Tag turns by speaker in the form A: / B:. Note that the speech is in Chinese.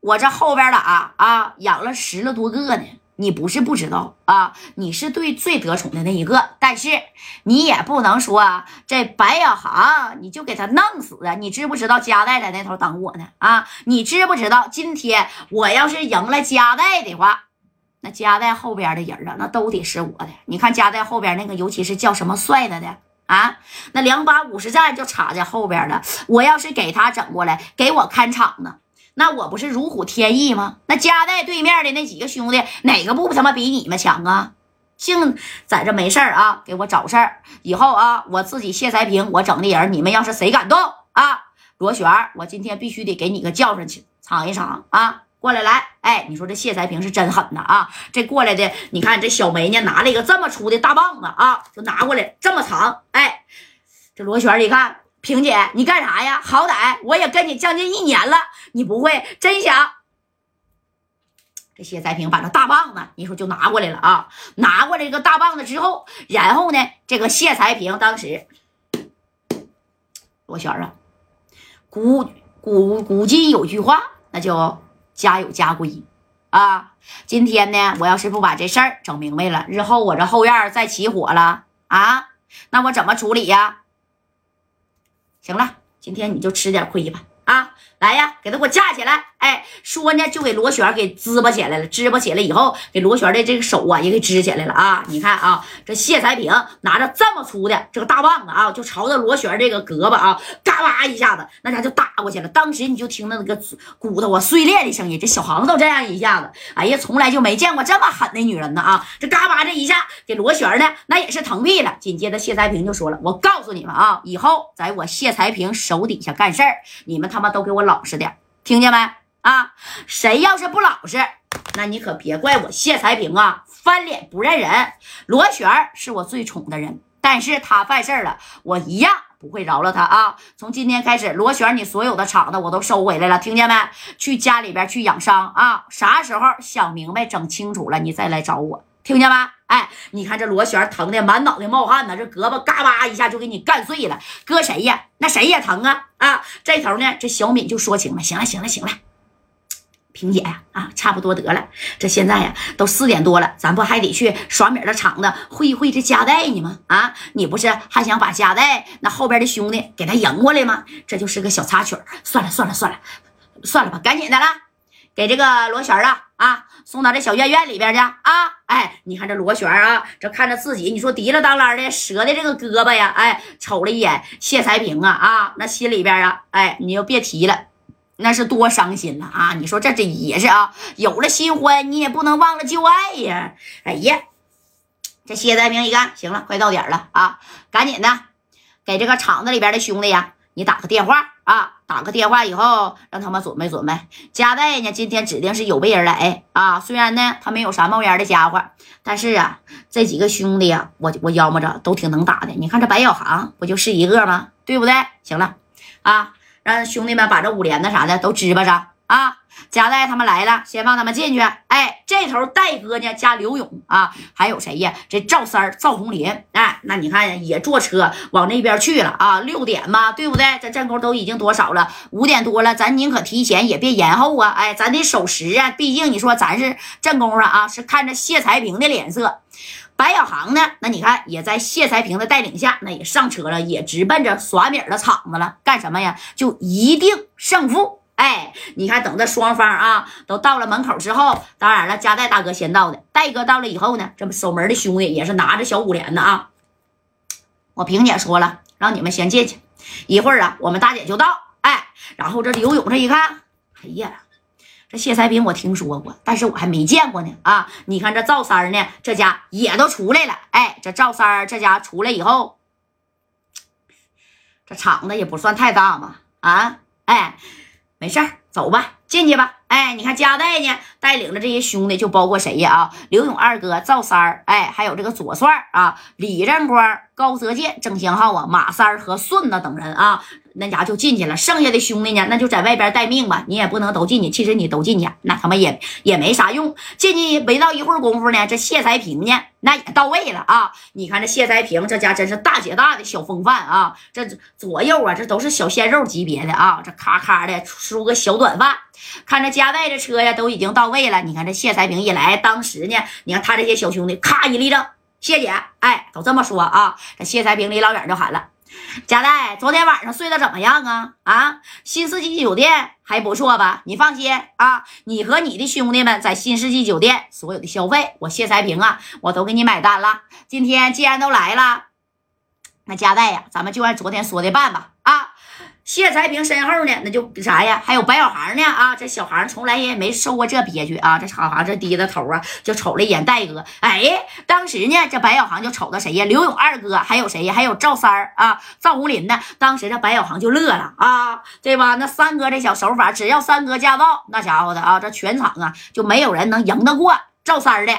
A: 我这后边的啊啊养了十了多个呢。你不是不知道啊，你是对最得宠的那一个，但是你也不能说这白小航你就给他弄死啊！你知不知道加代在那头等我呢？啊，你知不知道今天我要是赢了加代的话，那加代后边的人啊，那都得是我的。你看加代后边那个，尤其是叫什么帅的的啊，那两把五十战就插在后边了。我要是给他整过来，给我看场子。那我不是如虎添翼吗？那夹在对面的那几个兄弟，哪个不他妈比你们强啊？净在这没事儿啊，给我找事儿。以后啊，我自己谢才平，我整的人，你们要是谁敢动啊，罗旋，我今天必须得给你个叫上去，尝一尝啊！过来来，哎，你说这谢才平是真狠呐啊！这过来的，你看这小梅呢，拿了一个这么粗的大棒子啊，就拿过来这么长，哎，这罗旋一看。萍姐，你干啥呀？好歹我也跟你将近一年了，你不会真想？这谢才平把这大棒子，你说就拿过来了啊！拿过来这个大棒子之后，然后呢，这个谢才平当时，罗旋啊，古古古今有句话，那叫家有家规啊。今天呢，我要是不把这事儿整明白了，日后我这后院再起火了啊，那我怎么处理呀？行了，今天你就吃点亏吧。啊，来呀，给他给我架起来！哎，说呢，就给罗旋给支巴起来了。支巴起来以后，给罗旋的这个手啊也给支起来了啊！你看啊，这谢才平拿着这么粗的这个大棒子啊，就朝着罗旋这个胳膊啊，嘎巴一下子，那家就打过去了。当时你就听到那个骨头啊碎裂的声音。这小航都这样一下子，哎呀，从来就没见过这么狠的女人呢啊！这嘎巴这一下给罗旋呢，那也是疼毙了。紧接着谢才平就说了：“我告诉你们啊，以后在我谢才平手底下干事儿，你们他。”他妈都给我老实点，听见没啊？谁要是不老实，那你可别怪我谢才平啊，翻脸不认人。罗旋是我最宠的人，但是他犯事了，我一样不会饶了他啊！从今天开始，罗旋，你所有的厂子我都收回来了，听见没？去家里边去养伤啊！啥时候想明白、整清楚了，你再来找我，听见吗？哎，你看这罗旋疼的满脑袋冒汗呢，这胳膊嘎巴一下就给你干碎了，搁谁呀？那谁也疼啊！啊，这头呢，这小敏就说情了，行了，行了，行了，萍姐呀，啊，差不多得了，这现在呀都四点多了，咱不还得去耍米的厂子会一会这夹带呢吗？啊，你不是还想把夹带那后边的兄弟给他赢过来吗？这就是个小插曲算了算了算了，算了吧，赶紧的了，给这个罗旋啊啊。送到这小院院里边去啊！哎，你看这罗旋啊，这看着自己，你说提了当啷的折的这个胳膊呀，哎，瞅了一眼谢才平啊啊，那心里边啊，哎，你就别提了，那是多伤心了啊！你说这这也是啊，有了新欢，你也不能忘了旧爱呀！哎呀，这谢才平一看，行了，快到点了啊，赶紧的给这个厂子里边的兄弟呀，你打个电话啊。打个电话以后，让他们准备准备。加代呢，今天指定是有备而来啊。虽然呢，他没有啥冒烟的家伙，但是啊，这几个兄弟呀，我我要么着都挺能打的。你看这白小航不就是一个吗？对不对？行了啊，让兄弟们把这五连的啥的都支巴上啊。加代他们来了，先放他们进去。哎，这头戴哥呢加刘勇啊，还有谁呀？这赵三赵红林。哎，那你看也坐车往那边去了啊。六点嘛，对不对？这阵功都已经多少了？五点多了，咱宁可提前也别延后啊。哎，咱得守时啊，毕竟你说咱是阵功上啊，是看着谢才平的脸色。白小航呢？那你看也在谢才平的带领下，那也上车了，也直奔着耍米的场子了。干什么呀？就一定胜负。哎，你看，等着双方啊都到了门口之后，当然了，加代大哥先到的。戴哥到了以后呢，这不守门的兄弟也是拿着小五连的啊。我萍姐说了，让你们先进去，一会儿啊，我们大姐就到。哎，然后这刘勇这一看，哎呀，这谢才平我听说过，但是我还没见过呢啊。你看这赵三呢，这家也都出来了。哎，这赵三这家出来以后，这厂子也不算太大嘛啊，哎。没事儿，走吧，进去吧。哎，你看加代呢，带领着这些兄弟，就包括谁呀？啊，刘勇二哥、赵三儿，哎，还有这个左帅啊，李占光、高泽建、郑祥浩啊，马三儿和顺子等人啊，那家就进去了，剩下的兄弟呢，那就在外边待命吧。你也不能都进去，其实你都进去，那他妈也也没啥用。进去没到一会儿功夫呢，这谢才平呢，那也到位了啊！你看这谢才平这家真是大姐大的小风范啊，这左右啊，这都是小鲜肉级别的啊，这咔咔的梳个小短发。看着家外这车呀，都已经到位了。你看这谢才平一来，当时呢，你看他这些小兄弟咔一立正，谢姐，哎，都这么说啊。这谢才平离老远就喊了。贾代，昨天晚上睡得怎么样啊？啊，新世纪酒店还不错吧？你放心啊，你和你的兄弟们在新世纪酒店所有的消费，我谢才平啊，我都给你买单了。今天既然都来了，那贾代呀，咱们就按昨天说的办吧。啊。谢才平身后呢，那就啥呀？还有白小航呢啊！这小航从来也没受过这憋屈啊！这小航这低着头啊，就瞅了一眼戴哥。哎，当时呢，这白小航就瞅到谁呀？刘勇二哥，还有谁呀？还有赵三儿啊，赵红林呢？当时这白小航就乐了啊，对吧？那三哥这小手法，只要三哥驾到，那家伙的啊，这全场啊就没有人能赢得过赵三的。